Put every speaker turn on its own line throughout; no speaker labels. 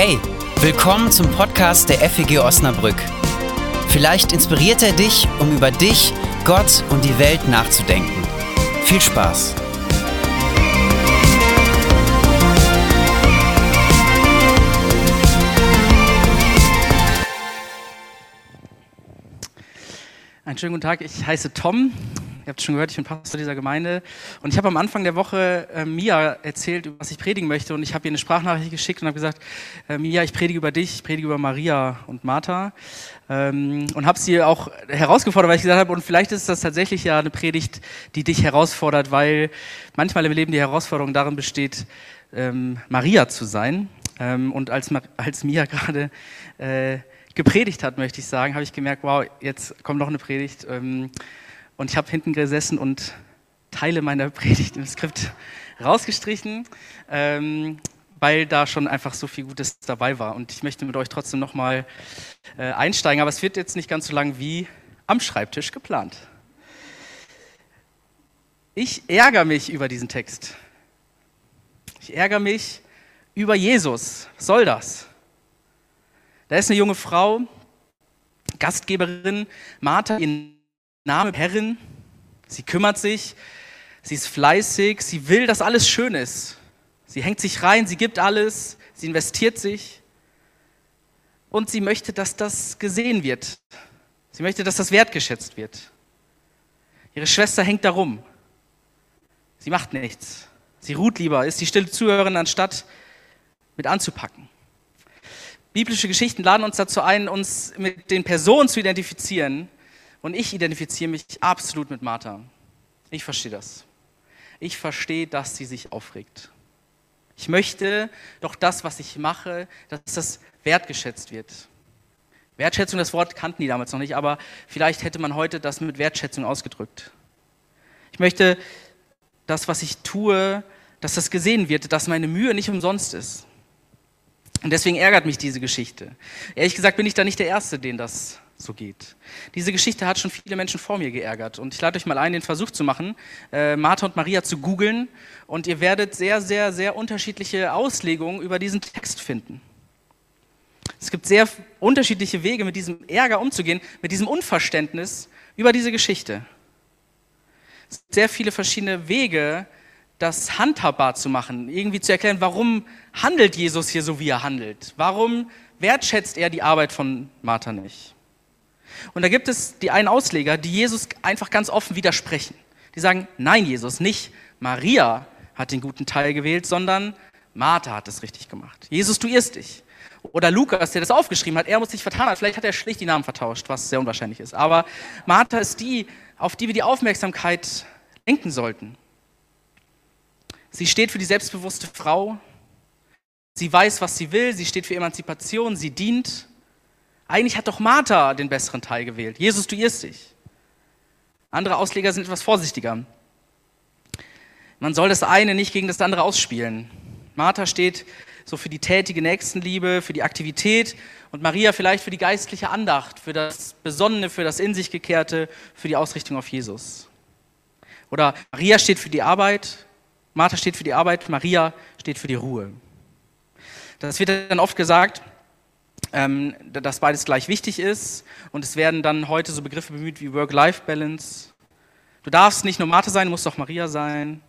Hey, willkommen zum Podcast der FEG Osnabrück. Vielleicht inspiriert er dich, um über dich, Gott und die Welt nachzudenken. Viel Spaß!
Einen schönen guten Tag, ich heiße Tom. Ihr habt schon gehört, ich bin Pastor dieser Gemeinde. Und ich habe am Anfang der Woche äh, Mia erzählt, was ich predigen möchte. Und ich habe ihr eine Sprachnachricht geschickt und habe gesagt, äh, Mia, ich predige über dich, ich predige über Maria und Martha. Ähm, und habe sie auch herausgefordert, weil ich gesagt habe, und vielleicht ist das tatsächlich ja eine Predigt, die dich herausfordert, weil manchmal im Leben die Herausforderung darin besteht, ähm, Maria zu sein. Ähm, und als, als Mia gerade... Äh, gepredigt hat, möchte ich sagen, habe ich gemerkt, wow, jetzt kommt noch eine Predigt. Ähm, und ich habe hinten gesessen und Teile meiner Predigt im Skript rausgestrichen, ähm, weil da schon einfach so viel Gutes dabei war. Und ich möchte mit euch trotzdem nochmal äh, einsteigen, aber es wird jetzt nicht ganz so lang wie am Schreibtisch geplant. Ich ärgere mich über diesen Text. Ich ärgere mich über Jesus. Was soll das? Da ist eine junge Frau, Gastgeberin, Martha, ihr Name Herrin. Sie kümmert sich, sie ist fleißig, sie will, dass alles schön ist. Sie hängt sich rein, sie gibt alles, sie investiert sich und sie möchte, dass das gesehen wird. Sie möchte, dass das wertgeschätzt wird. Ihre Schwester hängt darum. Sie macht nichts. Sie ruht lieber, ist die stille Zuhörerin, anstatt mit anzupacken. Biblische Geschichten laden uns dazu ein, uns mit den Personen zu identifizieren. Und ich identifiziere mich absolut mit Martha. Ich verstehe das. Ich verstehe, dass sie sich aufregt. Ich möchte doch das, was ich mache, dass das wertgeschätzt wird. Wertschätzung, das Wort kannten die damals noch nicht, aber vielleicht hätte man heute das mit Wertschätzung ausgedrückt. Ich möchte das, was ich tue, dass das gesehen wird, dass meine Mühe nicht umsonst ist. Und deswegen ärgert mich diese Geschichte. Ehrlich gesagt bin ich da nicht der Erste, den das so geht. Diese Geschichte hat schon viele Menschen vor mir geärgert. Und ich lade euch mal ein, den Versuch zu machen, äh, Martha und Maria zu googeln. Und ihr werdet sehr, sehr, sehr unterschiedliche Auslegungen über diesen Text finden. Es gibt sehr unterschiedliche Wege, mit diesem Ärger umzugehen, mit diesem Unverständnis über diese Geschichte. Sehr viele verschiedene Wege, das handhabbar zu machen, irgendwie zu erklären, warum handelt Jesus hier so, wie er handelt? Warum wertschätzt er die Arbeit von Martha nicht? Und da gibt es die einen Ausleger, die Jesus einfach ganz offen widersprechen. Die sagen, nein, Jesus, nicht Maria hat den guten Teil gewählt, sondern Martha hat es richtig gemacht. Jesus, du irrst dich. Oder Lukas, der das aufgeschrieben hat, er muss sich vertan haben. Vielleicht hat er schlicht die Namen vertauscht, was sehr unwahrscheinlich ist. Aber Martha ist die, auf die wir die Aufmerksamkeit lenken sollten. Sie steht für die selbstbewusste Frau. Sie weiß, was sie will. Sie steht für Emanzipation. Sie dient. Eigentlich hat doch Martha den besseren Teil gewählt. Jesus, du irrst dich. Andere Ausleger sind etwas vorsichtiger. Man soll das eine nicht gegen das andere ausspielen. Martha steht so für die tätige Nächstenliebe, für die Aktivität und Maria vielleicht für die geistliche Andacht, für das Besonnene, für das In sich gekehrte, für die Ausrichtung auf Jesus. Oder Maria steht für die Arbeit, Martha steht für die Arbeit, Maria steht für die Ruhe. Das wird dann oft gesagt, ähm, dass beides gleich wichtig ist. Und es werden dann heute so Begriffe bemüht wie Work-Life-Balance. Du darfst nicht nur Martha sein, du musst auch Maria sein.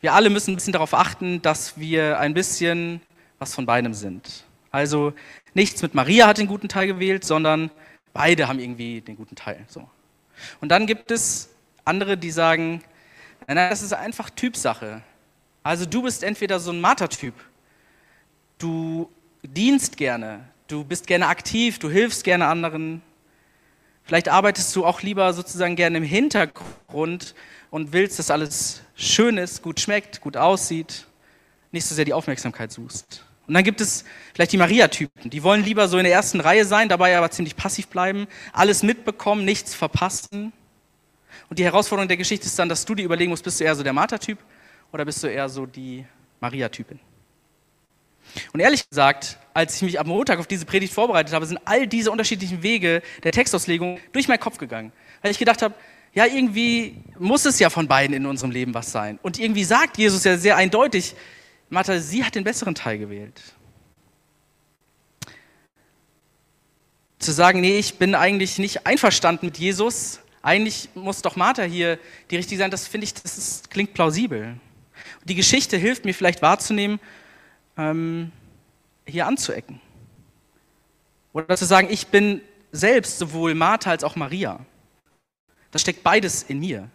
Wir alle müssen ein bisschen darauf achten, dass wir ein bisschen was von beidem sind. Also nichts mit Maria hat den guten Teil gewählt, sondern beide haben irgendwie den guten Teil. So. Und dann gibt es andere, die sagen, nein, das ist einfach Typsache. Also du bist entweder so ein Martertyp, du dienst gerne, du bist gerne aktiv, du hilfst gerne anderen. Vielleicht arbeitest du auch lieber sozusagen gerne im Hintergrund und willst, dass alles schön ist, gut schmeckt, gut aussieht, nicht so sehr die Aufmerksamkeit suchst. Und dann gibt es vielleicht die Maria-Typen, die wollen lieber so in der ersten Reihe sein, dabei aber ziemlich passiv bleiben, alles mitbekommen, nichts verpassen. Und die Herausforderung der Geschichte ist dann, dass du dir überlegen musst, bist du eher so der Martha-Typ oder bist du eher so die Maria-Typin? Und ehrlich gesagt, als ich mich am Montag auf diese Predigt vorbereitet habe, sind all diese unterschiedlichen Wege der Textauslegung durch meinen Kopf gegangen. Weil ich gedacht habe, ja, irgendwie muss es ja von beiden in unserem Leben was sein. Und irgendwie sagt Jesus ja sehr eindeutig, Martha, sie hat den besseren Teil gewählt. zu sagen, nee, ich bin eigentlich nicht einverstanden mit Jesus, eigentlich muss doch Martha hier die richtige sein, das finde ich, das ist, klingt plausibel. Und die Geschichte hilft mir vielleicht wahrzunehmen, ähm, hier anzuecken. Oder zu sagen, ich bin selbst sowohl Martha als auch Maria. Das steckt beides in mir.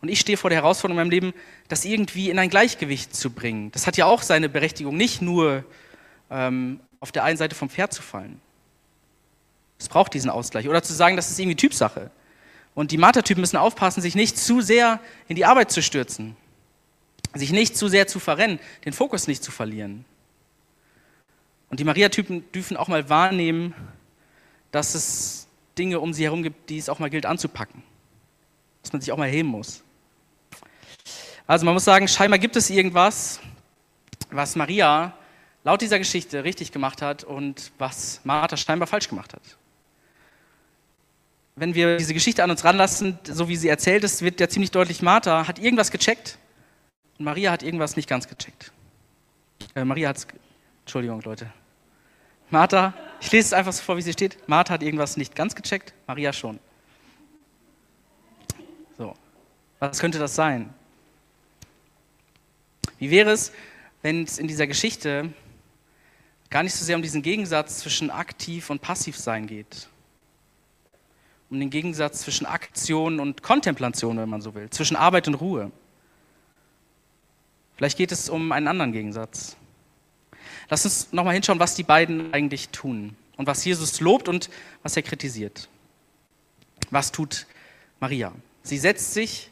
Und ich stehe vor der Herausforderung in meinem Leben, das irgendwie in ein Gleichgewicht zu bringen. Das hat ja auch seine Berechtigung, nicht nur ähm, auf der einen Seite vom Pferd zu fallen. Es braucht diesen Ausgleich. Oder zu sagen, das ist irgendwie Typsache. Und die Martertypen müssen aufpassen, sich nicht zu sehr in die Arbeit zu stürzen, sich nicht zu sehr zu verrennen, den Fokus nicht zu verlieren. Und die Maria-Typen dürfen auch mal wahrnehmen, dass es Dinge um sie herum gibt, die es auch mal gilt anzupacken. Dass man sich auch mal heben muss. Also man muss sagen, scheinbar gibt es irgendwas, was Maria laut dieser Geschichte richtig gemacht hat und was Martha scheinbar falsch gemacht hat. Wenn wir diese Geschichte an uns ranlassen, so wie sie erzählt ist, wird ja ziemlich deutlich, Martha hat irgendwas gecheckt Maria hat irgendwas nicht ganz gecheckt. Äh, Maria hat es, Entschuldigung Leute. Martha, ich lese es einfach so vor, wie sie steht. Martha hat irgendwas nicht ganz gecheckt, Maria schon. So, was könnte das sein? Wie wäre es, wenn es in dieser Geschichte gar nicht so sehr um diesen Gegensatz zwischen aktiv und passiv sein geht? Um den Gegensatz zwischen Aktion und Kontemplation, wenn man so will, zwischen Arbeit und Ruhe. Vielleicht geht es um einen anderen Gegensatz. Lass uns nochmal hinschauen, was die beiden eigentlich tun und was Jesus lobt und was er kritisiert. Was tut Maria? Sie setzt sich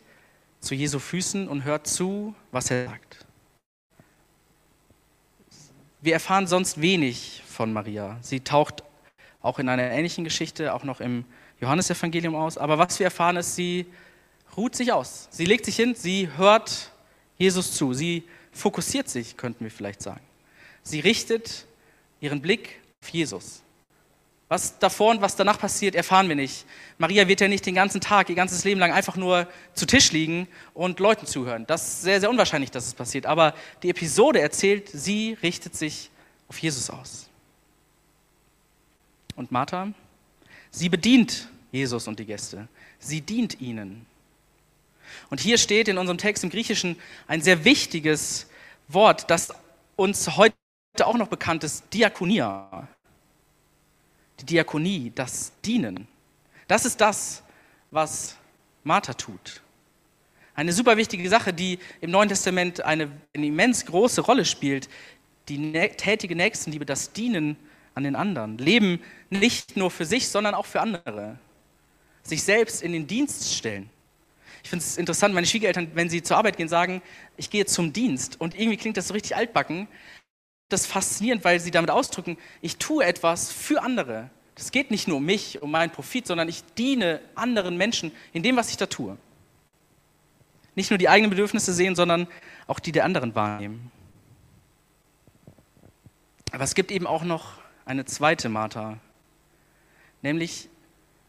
zu Jesu Füßen und hört zu, was er sagt. Wir erfahren sonst wenig von Maria. Sie taucht auch in einer ähnlichen Geschichte, auch noch im Johannesevangelium aus. Aber was wir erfahren ist, sie ruht sich aus. Sie legt sich hin, sie hört Jesus zu. Sie fokussiert sich, könnten wir vielleicht sagen. Sie richtet ihren Blick auf Jesus. Was davor und was danach passiert, erfahren wir nicht. Maria wird ja nicht den ganzen Tag, ihr ganzes Leben lang einfach nur zu Tisch liegen und Leuten zuhören. Das ist sehr, sehr unwahrscheinlich, dass es passiert. Aber die Episode erzählt, sie richtet sich auf Jesus aus. Und Martha, sie bedient Jesus und die Gäste. Sie dient ihnen. Und hier steht in unserem Text im Griechischen ein sehr wichtiges Wort, das uns heute auch noch bekannt ist, Diakonia die Diakonie, das Dienen. Das ist das, was Martha tut. Eine super wichtige Sache, die im Neuen Testament eine, eine immens große Rolle spielt. Die tätige Nächstenliebe, das Dienen an den anderen. Leben nicht nur für sich, sondern auch für andere. Sich selbst in den Dienst stellen. Ich finde es interessant, meine Schwiegereltern, wenn sie zur Arbeit gehen, sagen, ich gehe zum Dienst. Und irgendwie klingt das so richtig altbacken, das faszinierend, weil sie damit ausdrücken, ich tue etwas für andere. Es geht nicht nur um mich, um meinen Profit, sondern ich diene anderen Menschen in dem, was ich da tue. Nicht nur die eigenen Bedürfnisse sehen, sondern auch die der anderen wahrnehmen. Aber es gibt eben auch noch eine zweite Martha, nämlich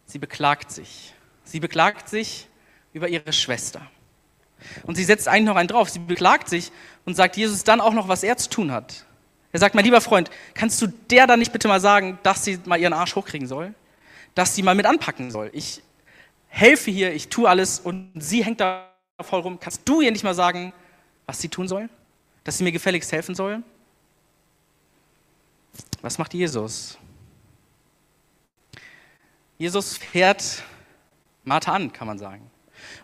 sie beklagt sich. Sie beklagt sich über ihre Schwester. Und sie setzt eigentlich noch einen drauf. Sie beklagt sich und sagt Jesus dann auch noch, was er zu tun hat. Er sagt, mein lieber Freund, kannst du der dann nicht bitte mal sagen, dass sie mal ihren Arsch hochkriegen soll? Dass sie mal mit anpacken soll? Ich helfe hier, ich tue alles und sie hängt da voll rum. Kannst du ihr nicht mal sagen, was sie tun soll? Dass sie mir gefälligst helfen soll? Was macht Jesus? Jesus fährt Martha an, kann man sagen.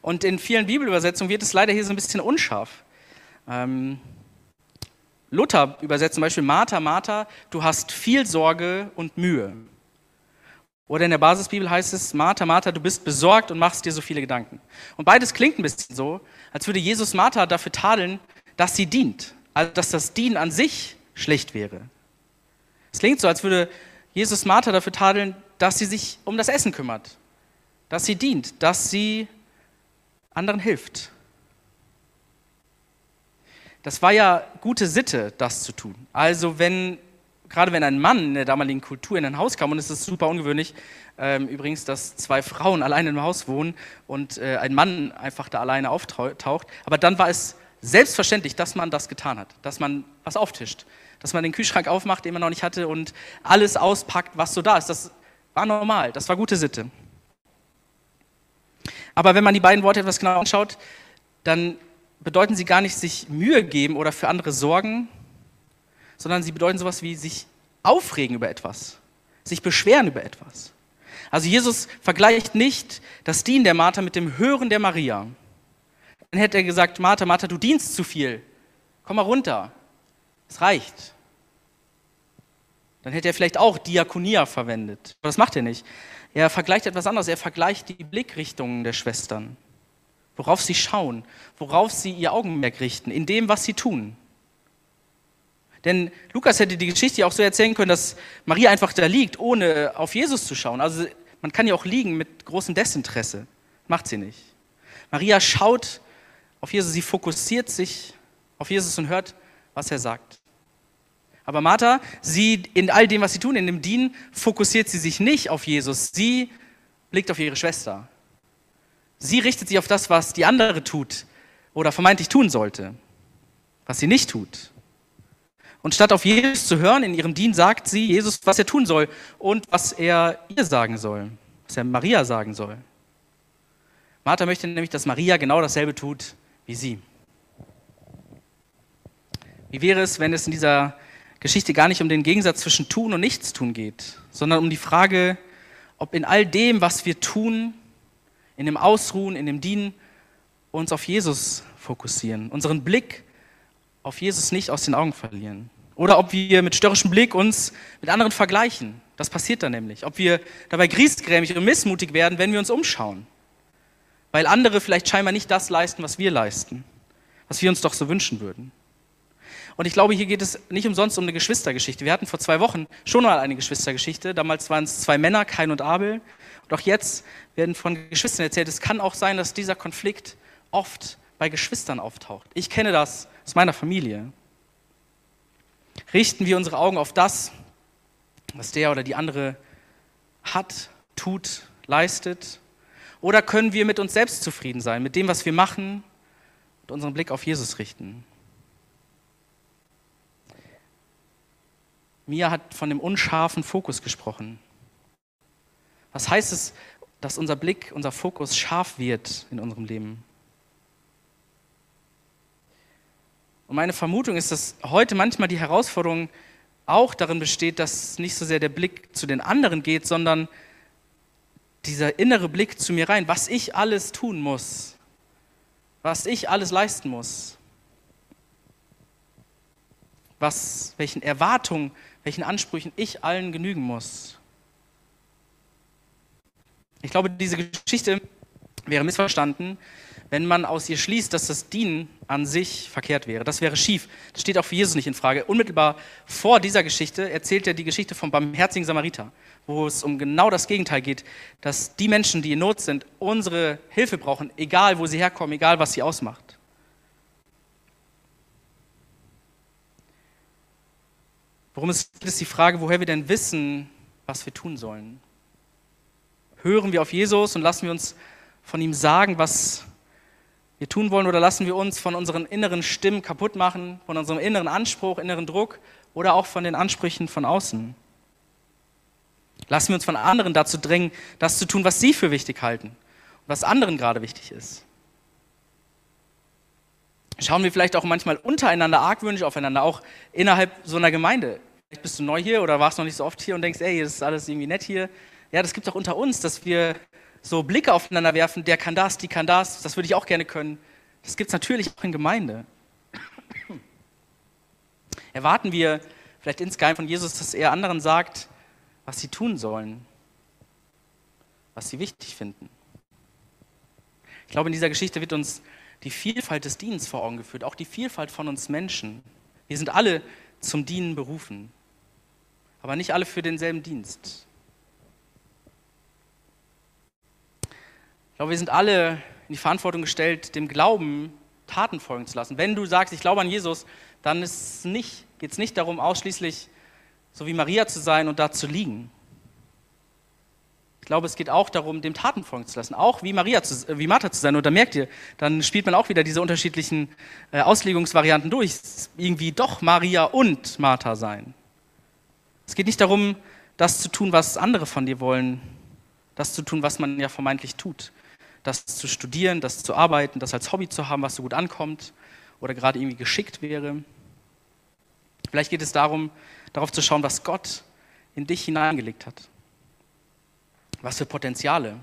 Und in vielen Bibelübersetzungen wird es leider hier so ein bisschen unscharf. Ähm, Luther übersetzt zum Beispiel Martha, Martha, du hast viel Sorge und Mühe. Oder in der Basisbibel heißt es, Martha, Martha, du bist besorgt und machst dir so viele Gedanken. Und beides klingt ein bisschen so, als würde Jesus Martha dafür tadeln, dass sie dient. Also, dass das Dienen an sich schlecht wäre. Es klingt so, als würde Jesus Martha dafür tadeln, dass sie sich um das Essen kümmert. Dass sie dient, dass sie anderen hilft. Das war ja gute Sitte, das zu tun. Also wenn, gerade wenn ein Mann in der damaligen Kultur in ein Haus kam, und es ist super ungewöhnlich, ähm, übrigens, dass zwei Frauen alleine im Haus wohnen und äh, ein Mann einfach da alleine auftaucht, aber dann war es selbstverständlich, dass man das getan hat, dass man was auftischt, dass man den Kühlschrank aufmacht, den man noch nicht hatte und alles auspackt, was so da ist. Das War normal, das war gute Sitte. Aber wenn man die beiden Worte etwas genauer anschaut, dann bedeuten sie gar nicht sich Mühe geben oder für andere sorgen, sondern sie bedeuten sowas wie sich aufregen über etwas, sich beschweren über etwas. Also Jesus vergleicht nicht das Dienen der Martha mit dem Hören der Maria. Dann hätte er gesagt, Martha, Martha, du dienst zu viel. Komm mal runter. Es reicht. Dann hätte er vielleicht auch Diakonia verwendet. Aber das macht er nicht. Er vergleicht etwas anderes. Er vergleicht die Blickrichtungen der Schwestern. Worauf sie schauen, worauf sie ihr Augenmerk richten, in dem, was sie tun. Denn Lukas hätte die Geschichte auch so erzählen können, dass Maria einfach da liegt, ohne auf Jesus zu schauen. Also man kann ja auch liegen mit großem Desinteresse. Macht sie nicht. Maria schaut auf Jesus, sie fokussiert sich auf Jesus und hört, was er sagt. Aber Martha, sie in all dem, was sie tun, in dem Dienen, fokussiert sie sich nicht auf Jesus. Sie blickt auf ihre Schwester. Sie richtet sich auf das, was die andere tut oder vermeintlich tun sollte, was sie nicht tut. Und statt auf Jesus zu hören in ihrem Dienen, sagt sie Jesus, was er tun soll und was er ihr sagen soll, was er Maria sagen soll. Martha möchte nämlich, dass Maria genau dasselbe tut wie sie. Wie wäre es, wenn es in dieser Geschichte gar nicht um den Gegensatz zwischen tun und nichtstun geht, sondern um die Frage, ob in all dem, was wir tun, in dem Ausruhen, in dem Dienen, uns auf Jesus fokussieren, unseren Blick auf Jesus nicht aus den Augen verlieren. Oder ob wir mit störrischem Blick uns mit anderen vergleichen. Das passiert dann nämlich. Ob wir dabei griesgrämig und missmutig werden, wenn wir uns umschauen. Weil andere vielleicht scheinbar nicht das leisten, was wir leisten. Was wir uns doch so wünschen würden. Und ich glaube, hier geht es nicht umsonst um eine Geschwistergeschichte. Wir hatten vor zwei Wochen schon mal eine Geschwistergeschichte. Damals waren es zwei Männer, Kain und Abel. Auch jetzt werden von Geschwistern erzählt. Es kann auch sein, dass dieser Konflikt oft bei Geschwistern auftaucht. Ich kenne das aus meiner Familie. Richten wir unsere Augen auf das, was der oder die andere hat, tut, leistet? Oder können wir mit uns selbst zufrieden sein, mit dem, was wir machen und unseren Blick auf Jesus richten? Mia hat von dem unscharfen Fokus gesprochen. Was heißt es, dass unser Blick, unser Fokus scharf wird in unserem Leben? Und meine Vermutung ist, dass heute manchmal die Herausforderung auch darin besteht, dass nicht so sehr der Blick zu den anderen geht, sondern dieser innere Blick zu mir rein, was ich alles tun muss, was ich alles leisten muss, was, welchen Erwartungen, welchen Ansprüchen ich allen genügen muss. Ich glaube, diese Geschichte wäre missverstanden, wenn man aus ihr schließt, dass das Dienen an sich verkehrt wäre. Das wäre schief. Das steht auch für Jesus nicht in Frage. Unmittelbar vor dieser Geschichte erzählt er die Geschichte vom barmherzigen Samariter, wo es um genau das Gegenteil geht, dass die Menschen, die in Not sind, unsere Hilfe brauchen, egal wo sie herkommen, egal was sie ausmacht. Worum es geht, ist die Frage, woher wir denn wissen, was wir tun sollen. Hören wir auf Jesus und lassen wir uns von ihm sagen, was wir tun wollen oder lassen wir uns von unseren inneren Stimmen kaputt machen, von unserem inneren Anspruch, inneren Druck oder auch von den Ansprüchen von außen? Lassen wir uns von anderen dazu drängen, das zu tun, was sie für wichtig halten und was anderen gerade wichtig ist. Schauen wir vielleicht auch manchmal untereinander argwöhnisch aufeinander, auch innerhalb so einer Gemeinde. Vielleicht bist du neu hier oder warst noch nicht so oft hier und denkst, ey, das ist alles irgendwie nett hier. Ja, das gibt es auch unter uns, dass wir so Blicke aufeinander werfen, der kann das, die kann das, das würde ich auch gerne können. Das gibt es natürlich auch in Gemeinde. Erwarten wir vielleicht insgeheim von Jesus, dass er anderen sagt, was sie tun sollen, was sie wichtig finden. Ich glaube, in dieser Geschichte wird uns die Vielfalt des Dienens vor Augen geführt, auch die Vielfalt von uns Menschen. Wir sind alle zum Dienen berufen, aber nicht alle für denselben Dienst. glaube, wir sind alle in die Verantwortung gestellt, dem Glauben Taten folgen zu lassen. Wenn du sagst, ich glaube an Jesus, dann geht es nicht darum, ausschließlich so wie Maria zu sein und da zu liegen. Ich glaube, es geht auch darum, dem Taten folgen zu lassen, auch wie, Maria zu, äh, wie Martha zu sein. Und da merkt ihr, dann spielt man auch wieder diese unterschiedlichen äh, Auslegungsvarianten durch. Irgendwie doch Maria und Martha sein. Es geht nicht darum, das zu tun, was andere von dir wollen, das zu tun, was man ja vermeintlich tut, das zu studieren, das zu arbeiten, das als Hobby zu haben, was so gut ankommt oder gerade irgendwie geschickt wäre. Vielleicht geht es darum, darauf zu schauen, was Gott in dich hineingelegt hat. Was für Potenziale,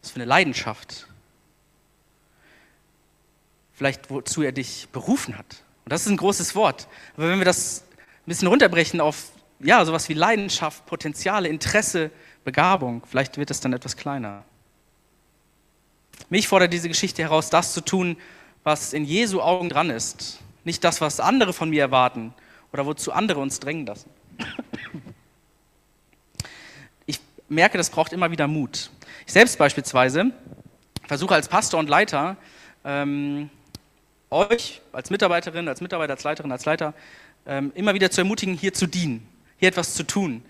was für eine Leidenschaft. Vielleicht wozu er dich berufen hat. Und das ist ein großes Wort. Aber wenn wir das ein bisschen runterbrechen auf ja, sowas wie Leidenschaft, Potenziale, Interesse, Begabung, vielleicht wird es dann etwas kleiner. Mich fordert diese Geschichte heraus, das zu tun, was in Jesu Augen dran ist. Nicht das, was andere von mir erwarten oder wozu andere uns drängen lassen. Merke, das braucht immer wieder Mut. Ich selbst beispielsweise versuche als Pastor und Leiter ähm, euch als Mitarbeiterin, als Mitarbeiter, als Leiterin, als Leiter ähm, immer wieder zu ermutigen, hier zu dienen, hier etwas zu tun.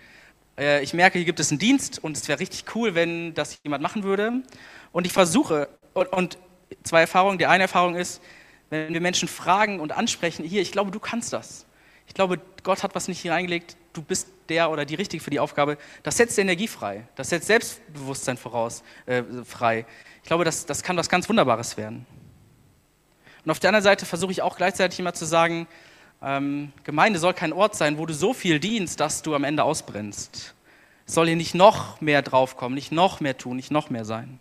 Äh, ich merke, hier gibt es einen Dienst und es wäre richtig cool, wenn das jemand machen würde. Und ich versuche, und, und zwei Erfahrungen. Die eine Erfahrung ist, wenn wir Menschen fragen und ansprechen, hier, ich glaube, du kannst das. Ich glaube, Gott hat was nicht hier reingelegt, du bist der oder die Richtige für die Aufgabe. Das setzt Energie frei, das setzt Selbstbewusstsein voraus, äh, frei. Ich glaube, das, das kann was ganz Wunderbares werden. Und auf der anderen Seite versuche ich auch gleichzeitig immer zu sagen, ähm, Gemeinde soll kein Ort sein, wo du so viel dienst, dass du am Ende ausbrennst. Es soll hier nicht noch mehr draufkommen, nicht noch mehr tun, nicht noch mehr sein.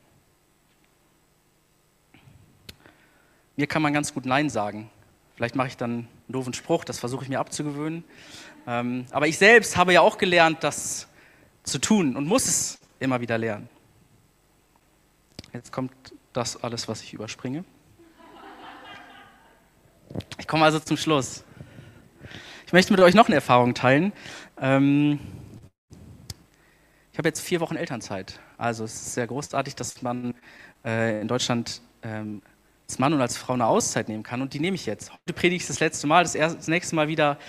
Mir kann man ganz gut Nein sagen. Vielleicht mache ich dann einen doofen Spruch, das versuche ich mir abzugewöhnen. Ähm, aber ich selbst habe ja auch gelernt, das zu tun und muss es immer wieder lernen. Jetzt kommt das alles, was ich überspringe. Ich komme also zum Schluss. Ich möchte mit euch noch eine Erfahrung teilen. Ähm, ich habe jetzt vier Wochen Elternzeit. Also es ist sehr großartig, dass man äh, in Deutschland ähm, als Mann und als Frau eine Auszeit nehmen kann. Und die nehme ich jetzt. Heute predige ich das letzte Mal, das, erste, das nächste Mal wieder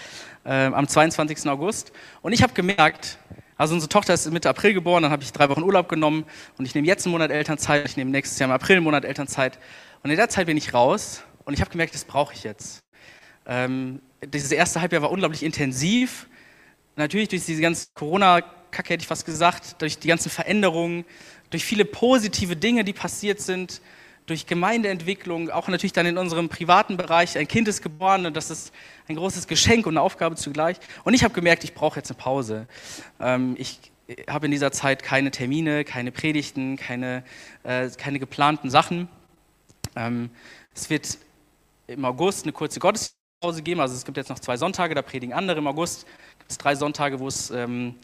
äh, am 22. August. Und ich habe gemerkt, also unsere Tochter ist Mitte April geboren, dann habe ich drei Wochen Urlaub genommen und ich nehme jetzt einen Monat Elternzeit, ich nehme nächstes Jahr im April einen Monat Elternzeit. Und in der Zeit bin ich raus und ich habe gemerkt, das brauche ich jetzt. Ähm, dieses erste Halbjahr war unglaublich intensiv. Natürlich durch diese ganze Corona-Kacke hätte ich fast gesagt, durch die ganzen Veränderungen, durch viele positive Dinge, die passiert sind, durch Gemeindeentwicklung, auch natürlich dann in unserem privaten Bereich. Ein Kind ist geboren und das ist ein großes Geschenk und eine Aufgabe zugleich. Und ich habe gemerkt, ich brauche jetzt eine Pause. Ähm, ich habe in dieser Zeit keine Termine, keine Predigten, keine, äh, keine geplanten Sachen. Ähm, es wird im August eine kurze Gottespause geben. Also es gibt jetzt noch zwei Sonntage, da predigen andere. Im August gibt es drei Sonntage, wo es ähm,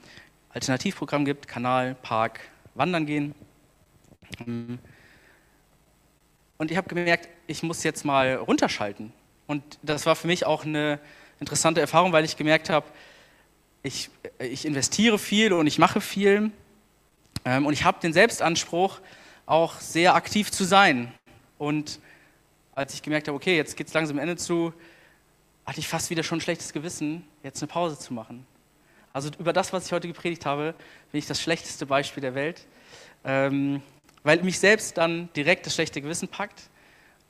Alternativprogramm gibt, Kanal, Park, Wandern gehen. Und ich habe gemerkt, ich muss jetzt mal runterschalten. Und das war für mich auch eine interessante Erfahrung, weil ich gemerkt habe, ich, ich investiere viel und ich mache viel. Ähm, und ich habe den Selbstanspruch, auch sehr aktiv zu sein. Und als ich gemerkt habe, okay, jetzt geht es langsam Ende zu, hatte ich fast wieder schon ein schlechtes Gewissen, jetzt eine Pause zu machen. Also über das, was ich heute gepredigt habe, bin ich das schlechteste Beispiel der Welt. Ähm, weil mich selbst dann direkt das schlechte Gewissen packt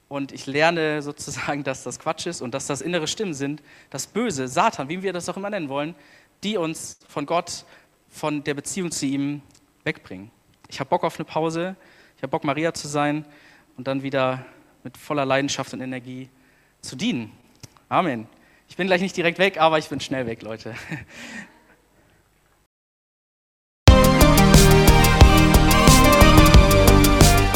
und ich lerne sozusagen, dass das Quatsch ist und dass das innere Stimmen sind, das Böse, Satan, wie wir das auch immer nennen wollen, die uns von Gott, von der Beziehung zu ihm wegbringen. Ich habe Bock auf eine Pause, ich habe Bock, Maria zu sein und dann wieder mit voller Leidenschaft und Energie zu dienen. Amen. Ich bin gleich nicht direkt weg, aber ich bin schnell weg, Leute.